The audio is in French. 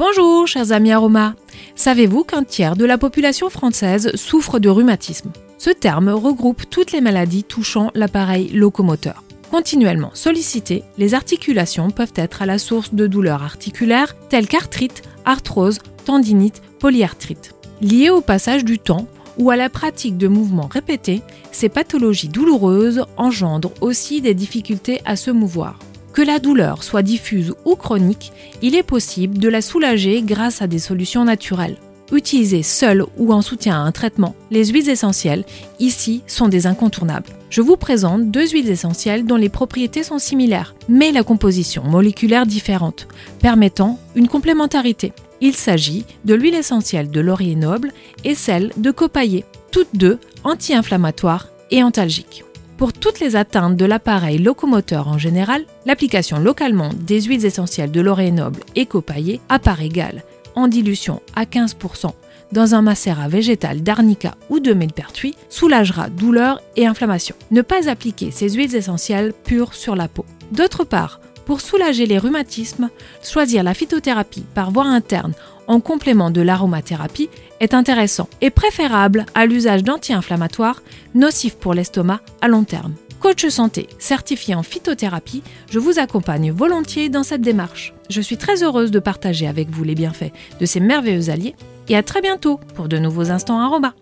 Bonjour chers amis aromas. Savez-vous qu'un tiers de la population française souffre de rhumatisme? Ce terme regroupe toutes les maladies touchant l'appareil locomoteur. Continuellement sollicitées, les articulations peuvent être à la source de douleurs articulaires telles qu'arthrite, arthrose, tendinite, polyarthrite. Liées au passage du temps ou à la pratique de mouvements répétés, ces pathologies douloureuses engendrent aussi des difficultés à se mouvoir. Que la douleur soit diffuse ou chronique, il est possible de la soulager grâce à des solutions naturelles. Utilisées seules ou en soutien à un traitement, les huiles essentielles, ici, sont des incontournables. Je vous présente deux huiles essentielles dont les propriétés sont similaires, mais la composition moléculaire différente, permettant une complémentarité. Il s'agit de l'huile essentielle de laurier noble et celle de copaillé, toutes deux anti-inflammatoires et antalgiques. Pour toutes les atteintes de l'appareil locomoteur en général, l'application localement des huiles essentielles de laurier noble et copaillé à part égale, en dilution à 15% dans un macérat végétal d'arnica ou de millepertuis, soulagera douleur et inflammation. Ne pas appliquer ces huiles essentielles pures sur la peau. D'autre part, pour soulager les rhumatismes, choisir la phytothérapie par voie interne en complément de l'aromathérapie est intéressant et préférable à l'usage d'anti-inflammatoires nocifs pour l'estomac à long terme. Coach santé certifié en phytothérapie, je vous accompagne volontiers dans cette démarche. Je suis très heureuse de partager avec vous les bienfaits de ces merveilleux alliés et à très bientôt pour de nouveaux instants aromas.